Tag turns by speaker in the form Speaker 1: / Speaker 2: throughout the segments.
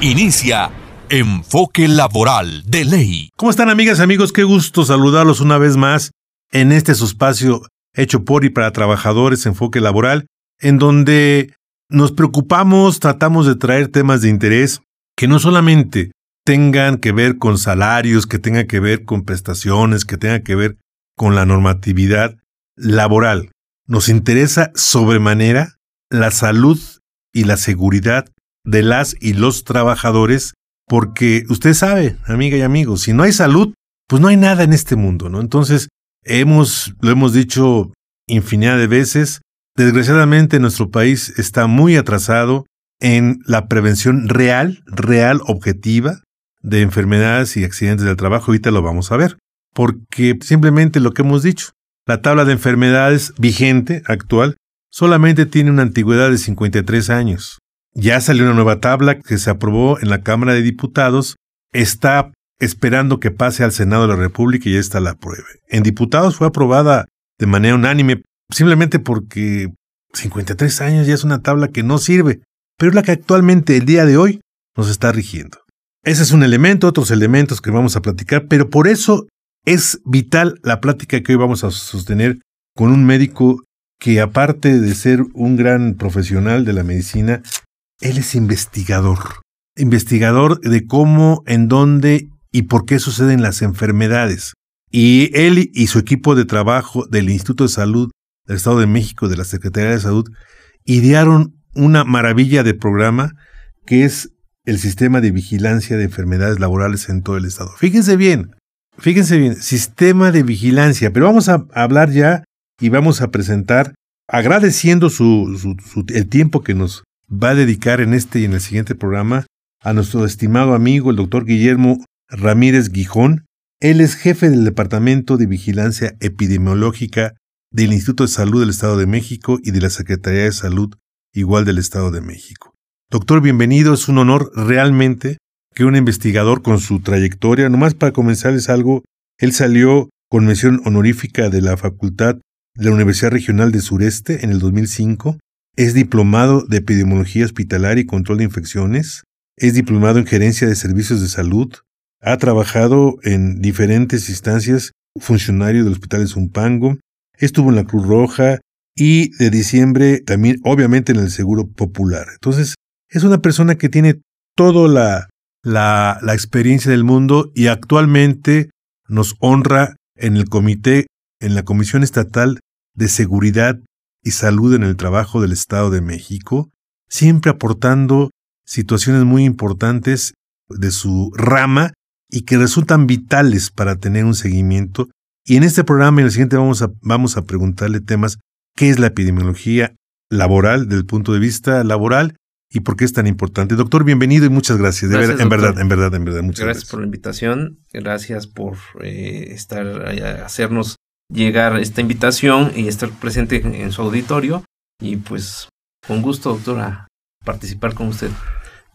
Speaker 1: Inicia Enfoque Laboral de Ley.
Speaker 2: ¿Cómo están amigas amigos? Qué gusto saludarlos una vez más en este espacio hecho por y para trabajadores Enfoque Laboral, en donde nos preocupamos, tratamos de traer temas de interés que no solamente tengan que ver con salarios, que tengan que ver con prestaciones, que tengan que ver con la normatividad laboral. Nos interesa sobremanera la salud y la seguridad de las y los trabajadores, porque usted sabe, amiga y amigo, si no hay salud, pues no hay nada en este mundo, ¿no? Entonces, hemos, lo hemos dicho infinidad de veces, desgraciadamente nuestro país está muy atrasado en la prevención real, real, objetiva de enfermedades y accidentes del trabajo. Ahorita lo vamos a ver, porque simplemente lo que hemos dicho, la tabla de enfermedades vigente, actual, solamente tiene una antigüedad de 53 años. Ya salió una nueva tabla que se aprobó en la Cámara de Diputados. Está esperando que pase al Senado de la República y ya está la apruebe. En diputados fue aprobada de manera unánime, simplemente porque 53 años ya es una tabla que no sirve, pero es la que actualmente el día de hoy nos está rigiendo. Ese es un elemento, otros elementos que vamos a platicar, pero por eso es vital la plática que hoy vamos a sostener con un médico que aparte de ser un gran profesional de la medicina, él es investigador. Investigador de cómo, en dónde y por qué suceden las enfermedades. Y él y su equipo de trabajo del Instituto de Salud del Estado de México, de la Secretaría de Salud, idearon una maravilla de programa que es el sistema de vigilancia de enfermedades laborales en todo el Estado. Fíjense bien, fíjense bien, sistema de vigilancia, pero vamos a hablar ya y vamos a presentar, agradeciendo el tiempo que nos va a dedicar en este y en el siguiente programa a nuestro estimado amigo, el doctor Guillermo Ramírez Guijón. Él es jefe del Departamento de Vigilancia Epidemiológica del Instituto de Salud del Estado de México y de la Secretaría de Salud igual del Estado de México. Doctor, bienvenido. Es un honor realmente que un investigador con su trayectoria, nomás para comenzarles algo, él salió con mención honorífica de la Facultad de la Universidad Regional de Sureste en el 2005 es diplomado de epidemiología hospitalaria y control de infecciones. Es diplomado en gerencia de servicios de salud. Ha trabajado en diferentes instancias, funcionario del Hospital de Zumpango. Estuvo en la Cruz Roja y de diciembre también, obviamente, en el Seguro Popular. Entonces, es una persona que tiene toda la, la experiencia del mundo y actualmente nos honra en el comité, en la Comisión Estatal de Seguridad y Salud en el Trabajo del Estado de México, siempre aportando situaciones muy importantes de su rama y que resultan vitales para tener un seguimiento. Y en este programa en el siguiente vamos a, vamos a preguntarle temas, ¿qué es la epidemiología laboral desde el punto de vista laboral y por qué es tan importante? Doctor, bienvenido y muchas gracias. en verdad, en verdad, en verdad, muchas
Speaker 3: gracias. Gracias por la invitación, gracias por eh, estar, hacernos llegar esta invitación y estar presente en, su auditorio. Y pues, con gusto, doctora, participar con usted.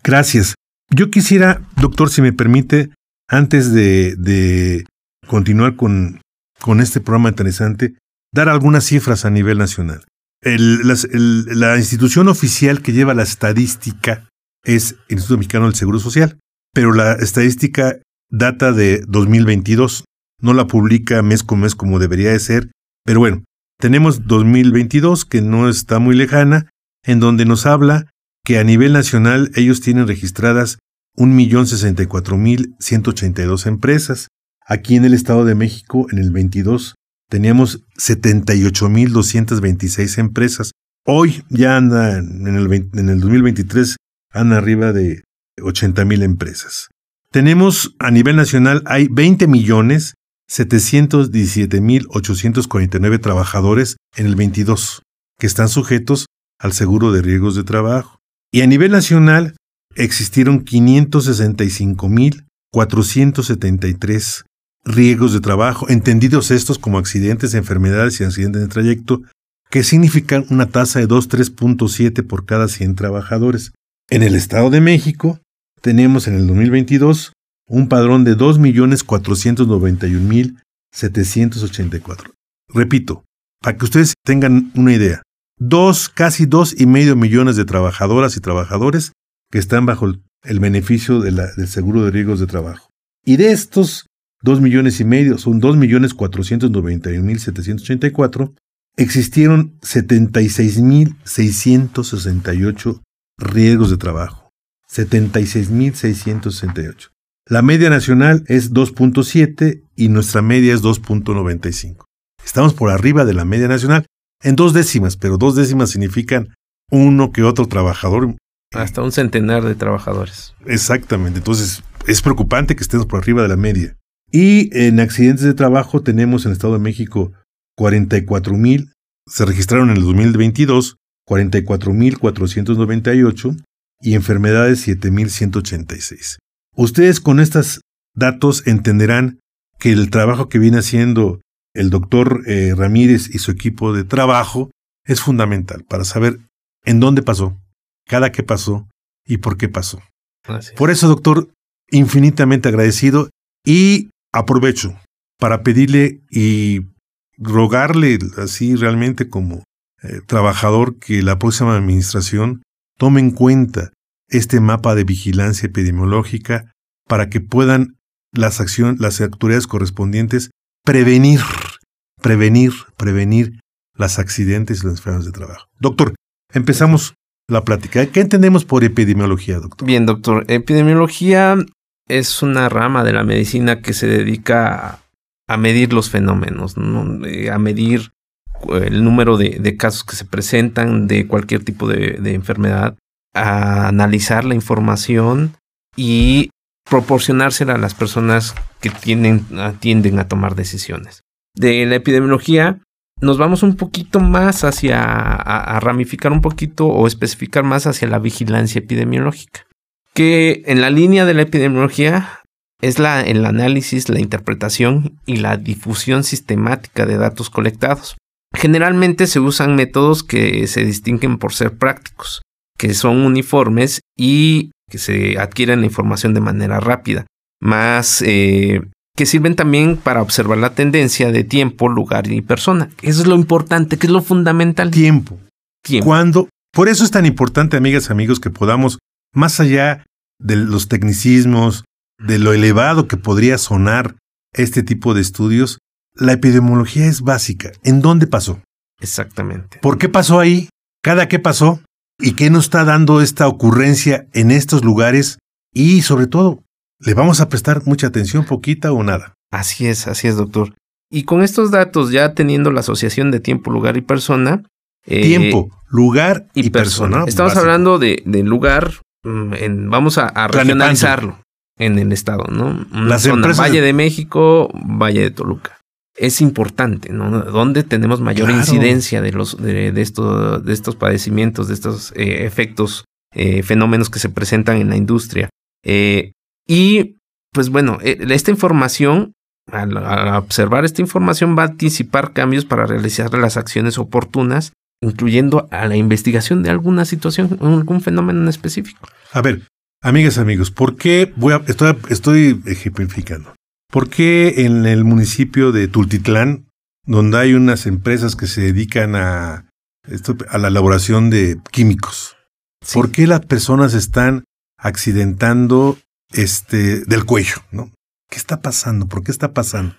Speaker 2: Gracias. Yo quisiera, doctor, si me permite, antes de, de continuar con, con este programa interesante, dar algunas cifras a nivel nacional. la institución oficial que lleva la estadística es el Instituto Mexicano del Seguro Social, pero la estadística data de 2022 no la publica mes con mes como debería de ser, pero bueno, tenemos 2022 que no está muy lejana, en donde nos habla que a nivel nacional ellos tienen registradas 1.064.182 empresas. Aquí en el Estado de México, en el 22, teníamos 78.226 empresas. Hoy ya anda, en el, en el 2023, anda arriba de 80.000 empresas. Tenemos a nivel nacional, hay 20 millones 717.849 trabajadores en el 22 que están sujetos al seguro de riesgos de trabajo. Y a nivel nacional existieron 565.473 riesgos de trabajo, entendidos estos como accidentes, enfermedades y accidentes de trayecto, que significan una tasa de 2,3.7 por cada 100 trabajadores. En el Estado de México tenemos en el 2022 un padrón de 2.491.784. Repito, para que ustedes tengan una idea, dos, casi dos y medio millones de trabajadoras y trabajadores que están bajo el, beneficio del seguro de riesgos de trabajo. Y de estos dos millones y medio, son 2.491.784, existieron 76.668 riesgos de trabajo. 76.668. La media nacional es 2.7 y nuestra media es 2.95. Estamos por arriba de la media nacional en dos décimas, pero dos décimas significan uno que otro trabajador.
Speaker 3: Hasta un centenar de trabajadores.
Speaker 2: Exactamente, entonces es preocupante que estemos por arriba de la media. Y en accidentes de trabajo tenemos en el Estado de México 44 mil, se registraron en el 2022 44 mil 498 y enfermedades 7.186. Ustedes con estos datos entenderán que el trabajo que viene haciendo el doctor eh, Ramírez y su equipo de trabajo es fundamental para saber en dónde pasó, cada qué pasó y por qué pasó. Por eso, doctor, infinitamente agradecido y aprovecho para pedirle y rogarle así realmente como eh, trabajador que la próxima administración tome en cuenta este mapa de vigilancia epidemiológica para que puedan las, acciones, las correspondientes prevenir, prevenir, prevenir los accidentes y las enfermedades de trabajo. Doctor, empezamos la plática. ¿Qué entendemos por epidemiología, doctor?
Speaker 3: Bien, doctor. Epidemiología es una rama de la medicina que se dedica a, medir los fenómenos, a medir eh, el número de, casos que se presentan de cualquier tipo de, enfermedad, a analizar la información y proporcionársela a las personas que tienden, tienden a tomar decisiones. De la epidemiología nos vamos un poquito más hacia, a, ramificar un poquito o especificar más hacia la vigilancia epidemiológica, que en la línea de la epidemiología es la, el análisis, la interpretación y la difusión sistemática de datos colectados. Generalmente se usan métodos que se distinguen por ser prácticos, que son uniformes y que se adquieren la información de manera rápida, más eh, que sirven también para observar la tendencia de tiempo, lugar y persona. Eso es lo importante, que es lo fundamental.
Speaker 2: Tiempo. Tiempo. Cuando, por eso es tan importante, amigas y amigos, que podamos, más allá de los tecnicismos, de lo elevado que podría sonar este tipo de estudios, la epidemiología es básica. ¿En dónde pasó?
Speaker 3: Exactamente.
Speaker 2: ¿Por qué pasó ahí? ¿Cada qué pasó? ¿Y qué nos está dando esta ocurrencia en estos lugares? Y sobre todo, ¿le vamos a prestar mucha atención, poquita o nada?
Speaker 3: Así es, así es, doctor. Y con estos datos, ya teniendo la asociación de tiempo, lugar y persona.
Speaker 2: Eh, tiempo, lugar y, persona.
Speaker 3: Estamos hablando de, lugar, mm, en, vamos a, regionalizarlo en el estado, ¿no? Las Valle de México, Valle de Toluca es importante, ¿no? ¿Dónde tenemos mayor incidencia de, los, de, de, de estos padecimientos, de estos eh, efectos, eh, fenómenos que se presentan en la industria? Eh, y, pues bueno, esta información, al, observar esta información, va a anticipar cambios para realizar las acciones oportunas, incluyendo a la investigación de alguna situación, algún fenómeno en específico.
Speaker 2: A ver, amigas, amigos, ¿por qué voy a, estoy, estoy ejemplificando? ¿Por qué en el municipio de Tultitlán, donde hay unas empresas que se dedican a, a la elaboración de químicos, por qué las personas están accidentando este, del cuello? ¿no? ¿Qué está pasando? ¿Por qué está pasando?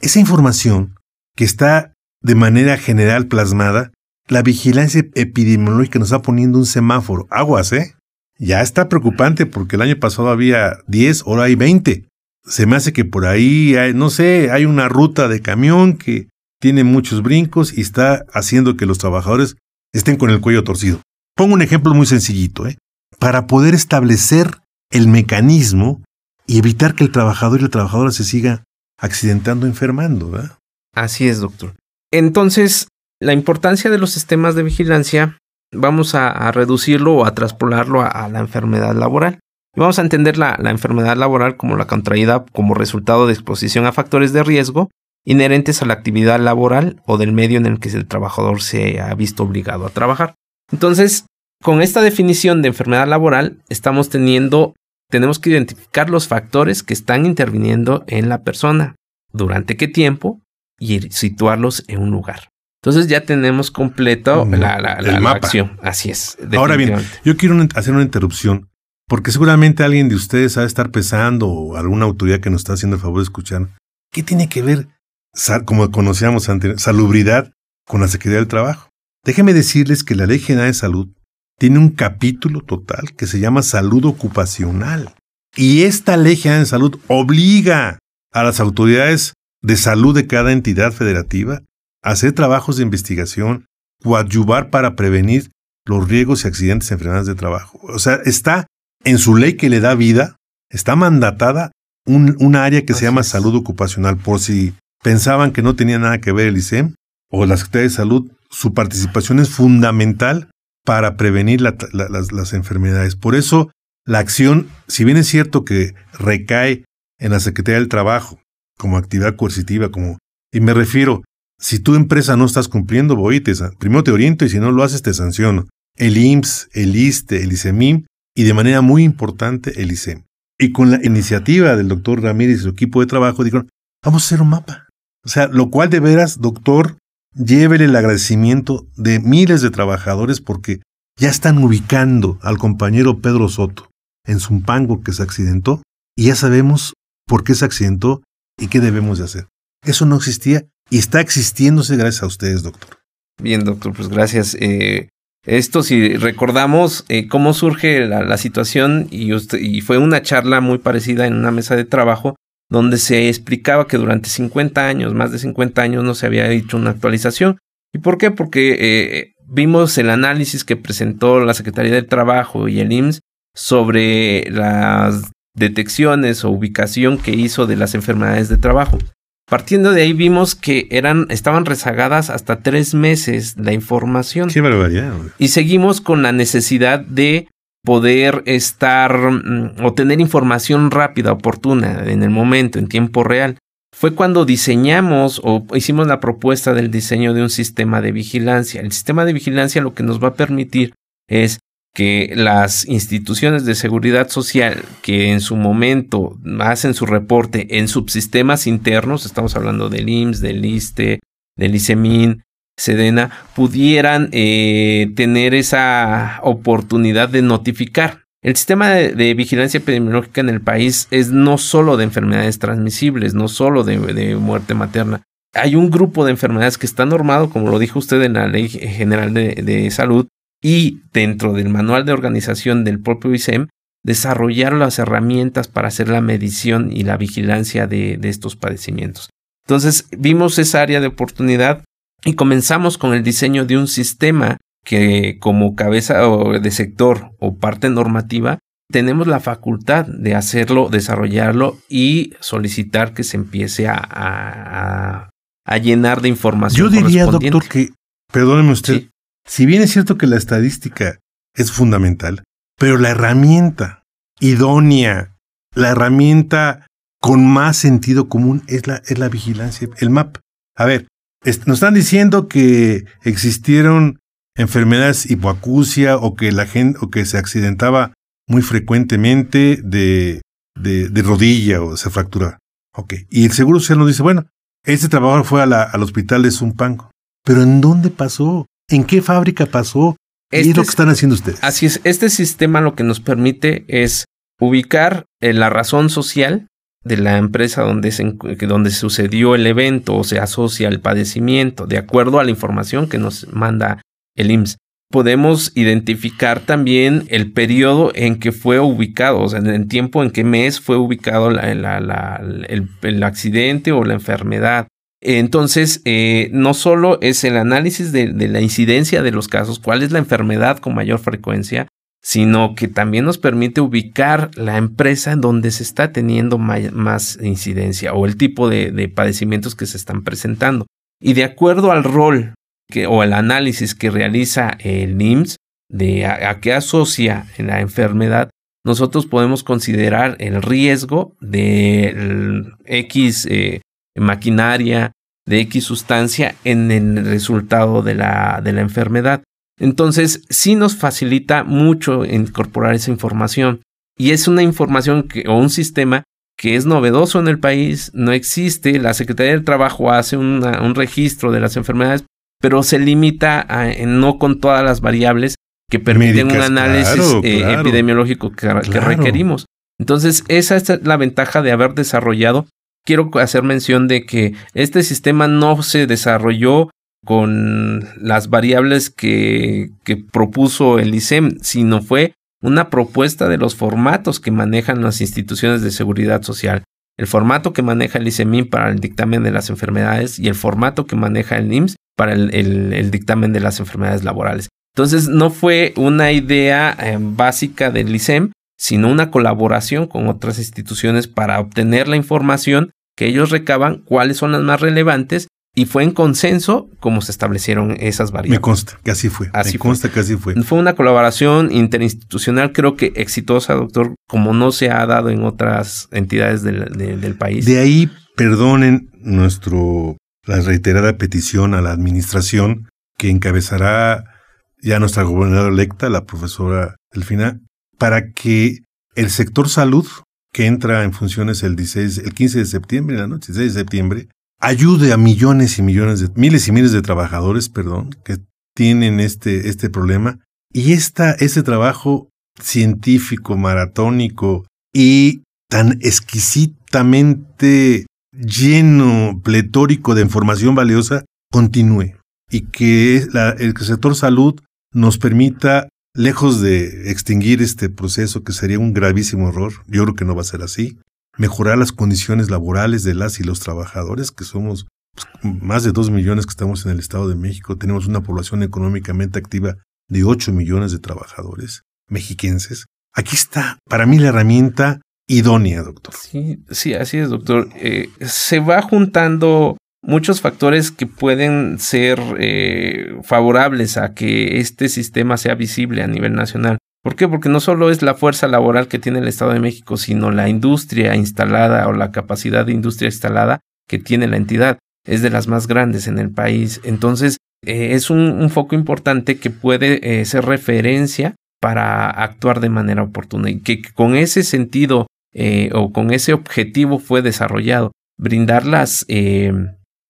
Speaker 2: Esa información que está de manera general plasmada, la vigilancia epidemiológica nos está poniendo un semáforo. Aguas, ¿eh? Ya está preocupante porque el año pasado había 10, ahora hay 20 se me hace que por ahí, hay, no sé, hay una ruta de camión que tiene muchos brincos y está haciendo que los trabajadores estén con el cuello torcido. Pongo un ejemplo muy sencillito, ¿eh? Para poder establecer el mecanismo y evitar que el trabajador y la trabajadora se siga accidentando, enfermando, ¿verdad?
Speaker 3: Así es, doctor. Entonces, la importancia de los sistemas de vigilancia vamos a, reducirlo o a traspolarlo a, la enfermedad laboral. Y vamos a entender la, la enfermedad laboral como la contraída como resultado de exposición a factores de riesgo inherentes a la actividad laboral o del medio en el que el trabajador se ha visto obligado a trabajar. Entonces, con esta definición de enfermedad laboral, estamos teniendo, tenemos que identificar los factores que están interviniendo en la persona, durante qué tiempo y situarlos en un lugar. Entonces ya tenemos completo la, acción. Así es.
Speaker 2: Ahora bien, yo quiero hacer una interrupción, porque seguramente alguien de ustedes ha de estar pesando o alguna autoridad que nos está haciendo el favor de escuchar. ¿Qué tiene que ver, como conocíamos antes, salubridad con la Secretaría del Trabajo? Déjenme decirles que la Ley General de Salud tiene un capítulo total que se llama salud ocupacional. Y esta Ley General de Salud obliga a las autoridades de salud de cada entidad federativa hacer trabajos de investigación, coadyuvar para prevenir los riesgos y accidentes y enfermedades de trabajo. O sea, está en su ley que le da vida, está mandatada un, área que se llama salud ocupacional, por si pensaban que no tenía nada que ver el ICEM o la Secretaría de Salud, su participación es fundamental para prevenir las, las enfermedades. Por eso, la acción, si bien es cierto que recae en la Secretaría del Trabajo como actividad coercitiva, como, y me refiero, si tu empresa no estás cumpliendo, voy te, primero te oriento y si no lo haces te sanciono. El IMSS, el ISTE, el ICEMIM y de manera muy importante el ICEM. Y con la iniciativa del doctor Ramírez y su equipo de trabajo dijeron, vamos a hacer un mapa. O sea, lo cual de veras, doctor, llévele el agradecimiento de miles de trabajadores porque ya están ubicando al compañero Pedro Soto en Zumpango que se accidentó y ya sabemos por qué se accidentó y qué debemos de hacer. Eso no existía y está existiéndose gracias a ustedes, doctor.
Speaker 3: Bien, doctor, pues gracias. Eh, esto, si recordamos eh, cómo surge la, situación, y, y fue una charla muy parecida en una mesa de trabajo, donde se explicaba que durante 50 años, más de 50 años, no se había hecho una actualización. ¿Y por qué? Porque eh, vimos el análisis que presentó la Secretaría del Trabajo y el IMSS sobre las detecciones o ubicación que hizo de las enfermedades de trabajo. Partiendo de ahí vimos que eran, estaban rezagadas hasta tres meses la información.
Speaker 2: Qué barbaridad.
Speaker 3: Y seguimos con la necesidad de poder estar mm, o tener información rápida, oportuna, en el momento, en tiempo real. Fue cuando diseñamos o hicimos la propuesta del diseño de un sistema de vigilancia. El sistema de vigilancia lo que nos va a permitir es que las instituciones de seguridad social que en su momento hacen su reporte en subsistemas internos, estamos hablando del IMSS, del ISTE, del ICEMIN, Sedena, pudieran eh, tener esa oportunidad de notificar. El sistema de, vigilancia epidemiológica en el país es no solo de enfermedades transmisibles, no solo de, muerte materna. Hay un grupo de enfermedades que está normado, como lo dijo usted en la Ley General de Salud, y dentro del manual de organización del propio ISEM, desarrollar las herramientas para hacer la medición y la vigilancia de, estos padecimientos. Entonces vimos esa área de oportunidad y comenzamos con el diseño de un sistema que como cabeza de sector o parte normativa tenemos la facultad de hacerlo, desarrollarlo y solicitar que se empiece a, a, llenar de información.
Speaker 2: Yo diría, doctor, que, perdóneme usted, si bien es cierto que la estadística es fundamental, pero la herramienta idónea, la herramienta con más sentido común es la, es la vigilancia, el MAP. A ver, nos están diciendo que existieron enfermedades hipoacusia o que la gente o que se accidentaba muy frecuentemente de, de, rodilla o se fractura. Ok. Y el seguro social nos dice, bueno, este trabajador fue al hospital de Zumpango. Pero ¿en dónde pasó? ¿En qué fábrica pasó? ¿Qué es lo que están haciendo ustedes?
Speaker 3: Así es, este sistema lo que nos permite es ubicar eh, la razón social de la empresa donde, se, donde sucedió el evento o se asocia al padecimiento, de acuerdo a la información que nos manda el IMSS. Podemos identificar también el periodo en que fue ubicado, o sea, en el tiempo en qué mes fue ubicado el accidente o la enfermedad. Entonces, eh, no solo es el análisis de, la incidencia de los casos, cuál es la enfermedad con mayor frecuencia, sino que también nos permite ubicar la empresa en donde se está teniendo más incidencia o el tipo de, padecimientos que se están presentando. Y de acuerdo al rol o el análisis que realiza el NIMS, de a, qué asocia la enfermedad, nosotros podemos considerar el riesgo de X eh, maquinaria, de X sustancia en el resultado de la, de la enfermedad. Entonces, sí nos facilita mucho incorporar esa información. Y es una información que, o un sistema que es novedoso en el país, no existe. La Secretaría del Trabajo hace un registro de las enfermedades, pero se limita a, no con todas las variables que permiten un análisis eh, epidemiológico que, que, requerimos. Entonces, esa es la ventaja de haber desarrollado. Quiero hacer mención de que este sistema no se desarrolló con las variables que, propuso el ISEM, sino fue una propuesta de los formatos que manejan las instituciones de seguridad social. El formato que maneja el ISEMIN para el dictamen de las enfermedades y el formato que maneja el NIMS para el, dictamen de las enfermedades laborales. Entonces no fue una idea eh, básica del ISEM, sino una colaboración con otras instituciones para obtener la información que ellos recaban, cuáles son las más relevantes y fue en consenso como se establecieron esas variables.
Speaker 2: Me consta que así fue. Así Me consta que así fue.
Speaker 3: Fue una colaboración interinstitucional, creo que exitosa, doctor, como no se ha dado en otras entidades del, país.
Speaker 2: De ahí, perdonen nuestro la reiterada petición a la administración que encabezará ya nuestra gobernadora electa, la profesora Delfina, para que el sector salud, que entra en funciones el, 16, el 15 de septiembre, la noche, 16 de septiembre, ayude a millones y millones de, miles y miles de trabajadores, perdón, que tienen este, este problema. Y esta, ese trabajo científico, maratónico y tan exquisitamente lleno, pletórico de información valiosa, continúe. Y que el sector salud nos permita, lejos de extinguir este proceso que sería un gravísimo error, yo creo que no va a ser así, mejorar las condiciones laborales de las y los trabajadores, que somos pues, más de dos millones que estamos en el Estado de México, tenemos una población económicamente activa de 8 millones de trabajadores mexiquenses. Aquí está, para mí, la herramienta idónea, doctor.
Speaker 3: Sí, sí, así es, doctor. Eh, se va juntando muchos factores que pueden ser eh, favorables a que este sistema sea visible a nivel nacional. ¿Por qué? Porque no solo es la fuerza laboral que tiene el Estado de México, sino la industria instalada o la capacidad de industria instalada que tiene la entidad. Es de las más grandes en el país. Entonces, eh, es un, foco importante que puede eh, ser referencia para actuar de manera oportuna y que con ese sentido o con ese objetivo fue desarrollado. Brindar las,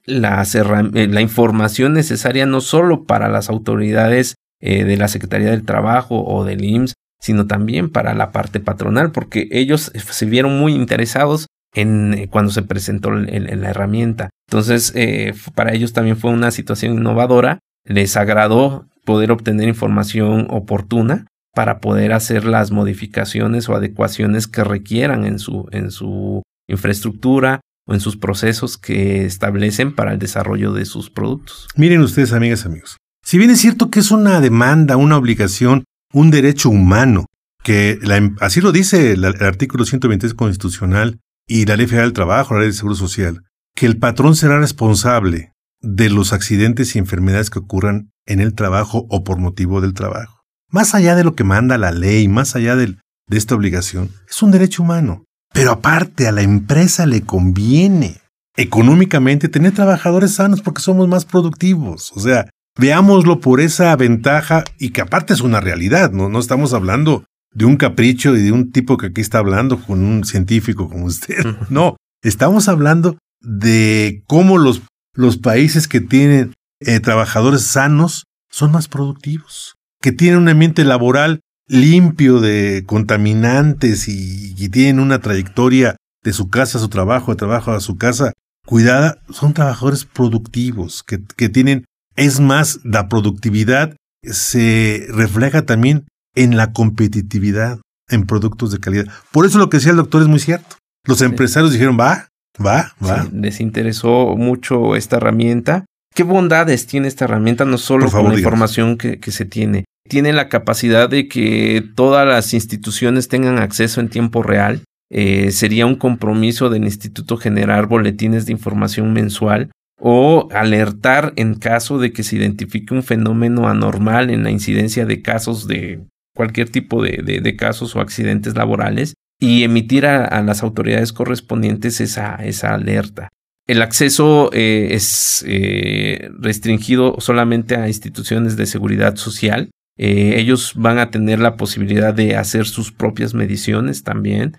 Speaker 3: las la información necesaria no solo para las autoridades eh, de la Secretaría del Trabajo o del IMSS, sino también para la parte patronal, porque ellos se vieron muy interesados en eh, cuando se presentó la herramienta. Entonces, eh, para ellos también fue una situación innovadora, les agradó poder obtener información oportuna para poder hacer las modificaciones o adecuaciones que requieran en su, en su infraestructura o en sus procesos que establecen para el desarrollo de sus productos.
Speaker 2: Miren ustedes, amigas, amigos, si bien es cierto que es una demanda, una obligación, un derecho humano, que em, así lo dice el, artículo 123 constitucional y la Ley Federal del Trabajo, la Ley de Seguro Social, que el patrón será responsable de los accidentes y enfermedades que ocurran en el trabajo o por motivo del trabajo. Más allá de lo que manda la ley, más allá de esta obligación, es un derecho humano. Pero aparte a la empresa le conviene económicamente tener trabajadores sanos porque somos más productivos. O sea, Veámoslo por esa ventaja y que aparte es una realidad, ¿no? No estamos hablando de un capricho y de un tipo que aquí está hablando con un científico como usted. No, estamos hablando de cómo los, los países que tienen eh, trabajadores sanos son más productivos, que tienen un ambiente laboral limpio de contaminantes y, tienen una trayectoria de su casa a su trabajo, de trabajo a su casa cuidada, son trabajadores productivos, que, que tienen es más, la productividad se refleja también en la competitividad en productos de calidad. Por eso lo que decía el doctor es muy cierto. Los empresarios dijeron, va, va, va.
Speaker 3: les interesó mucho esta herramienta. ¿Qué bondades tiene esta herramienta? No solo con la información que, se tiene. Tiene la capacidad de que todas las instituciones tengan acceso en tiempo real. Eh, sería un compromiso del instituto generar boletines de información mensual o alertar en caso de que se identifique un fenómeno anormal en la incidencia de casos de cualquier tipo de, casos o accidentes laborales y emitir a, las autoridades correspondientes esa, esa alerta. El acceso eh, es eh, restringido solamente a instituciones de seguridad social. Eh, ellos van a tener la posibilidad de hacer sus propias mediciones también,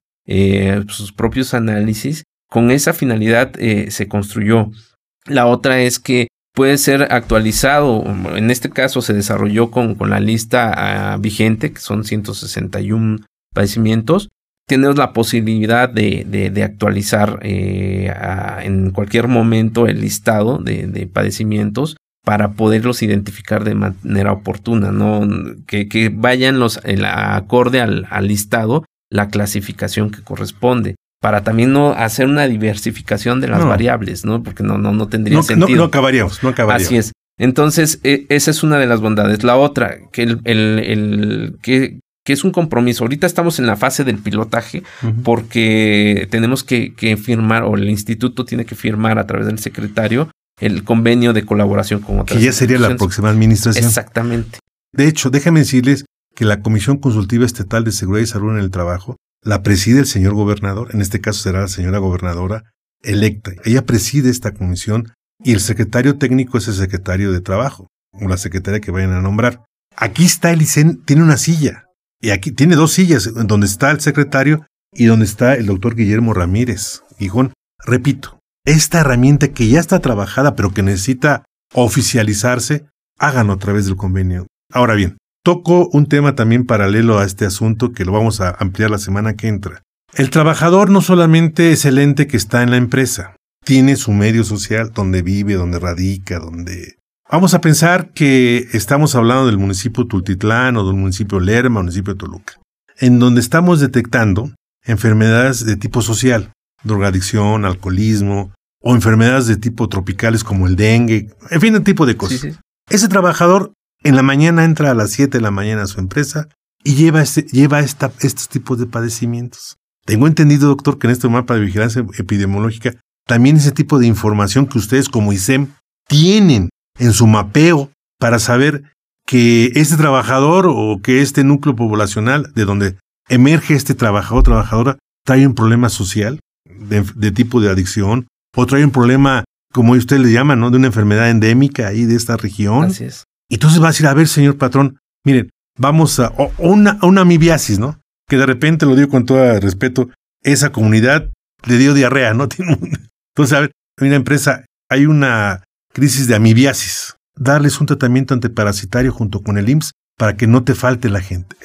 Speaker 3: sus propios análisis. Con esa finalidad se construyó. La otra es que puede ser actualizado, en este caso se desarrolló con, con la lista ah, vigente, que son 161 padecimientos, tenemos la posibilidad de, de, actualizar eh, en cualquier momento el listado de, padecimientos para poderlos identificar de manera oportuna, ¿no? que, que vayan los, el, acorde al, al listado la clasificación que corresponde para también no hacer una diversificación de las variables, ¿no? Porque no, no, no tendría sentido.
Speaker 2: No, acabaríamos, no acabaríamos.
Speaker 3: Así es. Entonces, e, esa es una de las bondades. La otra, que el, el, el que, que, es un compromiso. Ahorita estamos en la fase del pilotaje porque tenemos que, que, firmar, o el instituto tiene que firmar a través del secretario el convenio de colaboración con otras
Speaker 2: Que ya sería la próxima administración.
Speaker 3: Exactamente.
Speaker 2: De hecho, déjame decirles que la Comisión Consultiva Estatal de Seguridad y Salud en el Trabajo la preside el señor gobernador, en este caso será la señora gobernadora electa. Ella preside esta comisión y el secretario técnico es el secretario de trabajo, o la secretaria que vayan a nombrar. Aquí está el ICEN, tiene una silla, y aquí tiene dos sillas, donde está el secretario y donde está el doctor Guillermo Ramírez. Hijón, repito, esta herramienta que ya está trabajada, pero que necesita oficializarse, háganlo a través del convenio. Ahora bien, Toco un tema también paralelo a este asunto que lo vamos a ampliar la semana que entra. El trabajador no solamente es el ente que está en la empresa, tiene su medio social donde vive, donde radica, donde... Vamos a pensar que estamos hablando del municipio Tultitlán o del municipio Lerma, municipio Toluca, en donde estamos detectando enfermedades de tipo social, drogadicción, alcoholismo, o enfermedades de tipo tropicales como el dengue, en fin, un tipo de cosas. Ese trabajador en la mañana entra a las 7 de la mañana a su empresa y lleva, este, lleva esta, estos tipos de padecimientos. Tengo entendido, doctor, que en este mapa de vigilancia epidemiológica también ese tipo de información que ustedes como ISEM tienen en su mapeo para saber que este trabajador o que este núcleo poblacional de donde emerge este trabajador o trabajadora trae un problema social de, de, tipo de adicción o trae un problema, como usted le llama, ¿no? de una enfermedad endémica ahí de esta región.
Speaker 3: Así es.
Speaker 2: Y entonces vas a decir, a ver, señor patrón, miren, vamos a una, una amibiasis, ¿no? Que de repente, lo digo con todo respeto, esa comunidad le dio diarrea, ¿no? Entonces, a ver, en una empresa hay una crisis de amibiasis. Darles un tratamiento antiparasitario junto con el IMSS para que no te falte la gente.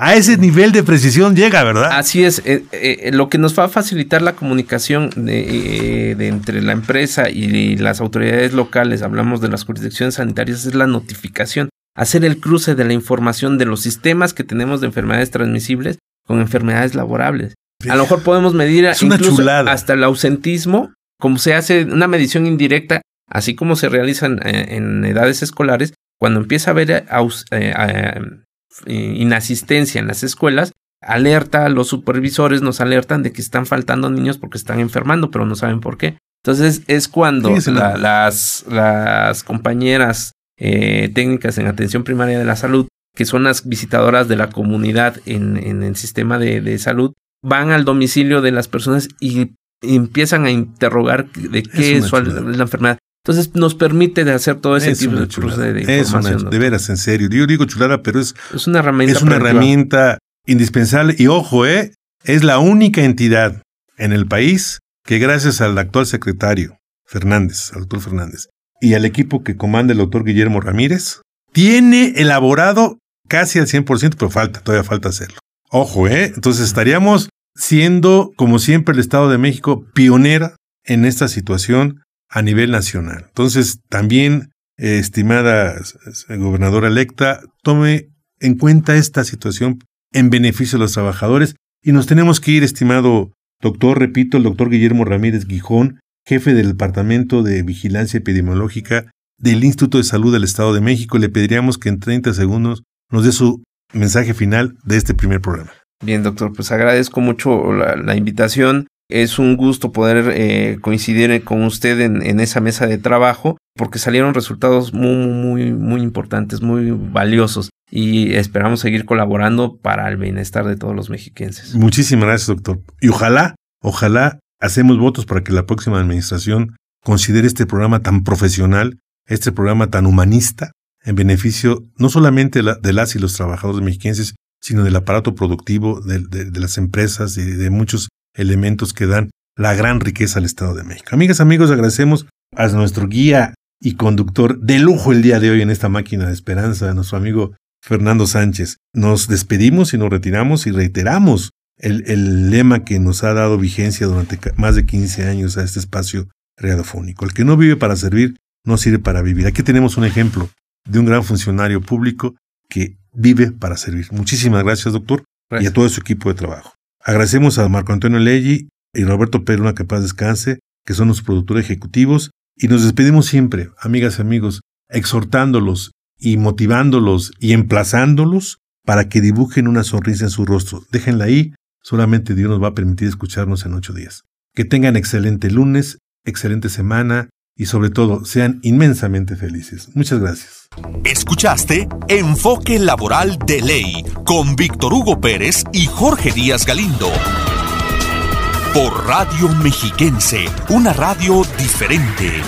Speaker 2: Eh, a ese nivel de precisión llega, ¿verdad?
Speaker 3: Así es. Eh, eh, lo que nos va a facilitar la comunicación de, entre la empresa y las autoridades locales, hablamos de las jurisdicciones sanitarias, es la notificación. Hacer el cruce de la información de los sistemas que tenemos de enfermedades transmisibles con enfermedades laborables. A lo mejor podemos medir incluso hasta el ausentismo, como se hace una medición indirecta, así como se realizan eh, en, edades escolares, cuando empieza a haber eh, inasistencia en las escuelas, alerta, los supervisores nos alertan de que están faltando niños porque están enfermando, pero no saben por qué. Entonces es cuando las, las compañeras eh, técnicas en atención primaria de la salud, que son las visitadoras de la comunidad en, en el sistema de, de, salud, van al domicilio de las personas y empiezan a interrogar de qué es, la enfermedad. Entonces nos permite de hacer todo ese tipo de cruce de información.
Speaker 2: de veras, en serio. Yo digo chulada, pero es,
Speaker 3: es una herramienta,
Speaker 2: es una herramienta indispensable. Y ojo, ¿eh? es la única entidad en el país que gracias al actual secretario Fernández, al doctor Fernández, y al equipo que comanda el doctor Guillermo Ramírez, tiene elaborado casi al 100%, pero falta, todavía falta hacerlo. Ojo, ¿eh? Entonces estaríamos siendo, como siempre, el Estado de México pionera en esta situación a nivel nacional. Entonces, también, eh, estimada gobernadora electa, tome en cuenta esta situación en beneficio de los trabajadores y nos tenemos que ir, estimado doctor, repito, el doctor Guillermo Ramírez Guijón, jefe del Departamento de Vigilancia Epidemiológica del Instituto de Salud del Estado de México. Le pediríamos que en 30 segundos nos dé su mensaje final de este primer programa.
Speaker 3: Bien, doctor, pues agradezco mucho la invitación Es un gusto poder eh, coincidir con usted en, esa mesa de trabajo porque salieron resultados muy, muy, muy importantes, muy valiosos y esperamos seguir colaborando para el bienestar de todos los mexiquenses.
Speaker 2: Muchísimas gracias, doctor. Y ojalá, ojalá hacemos votos para que la próxima administración considere este programa tan profesional, este programa tan humanista, en beneficio no solamente de las y los trabajadores mexiquenses, sino del aparato productivo, de las empresas y de muchos elementos que dan la gran riqueza al Estado de México. Amigas, amigos, agradecemos a nuestro guía y conductor de lujo el día de hoy en esta máquina de esperanza, a nuestro amigo Fernando Sánchez. Nos despedimos y nos retiramos y reiteramos el, el, lema que nos ha dado vigencia durante más de 15 años a este espacio radiofónico. El que no vive para servir, no sirve para vivir. Aquí tenemos un ejemplo de un gran funcionario público que vive para servir. Muchísimas gracias, doctor, y a todo su equipo de trabajo. Agradecemos a Marco Antonio Leggi y Roberto Peruna, que paz descanse, que son los productores ejecutivos, y nos despedimos siempre, amigas y amigos, exhortándolos y motivándolos y emplazándolos para que dibujen una sonrisa en su rostro. Déjenla ahí, solamente Dios nos va a permitir escucharnos en ocho días. Que tengan excelente lunes, excelente semana y sobre todo sean inmensamente felices. Muchas gracias.
Speaker 1: Escuchaste Enfoque Laboral de Ley con Víctor Hugo Pérez y Jorge Díaz Galindo. Por Radio Mexiquense, una radio diferente.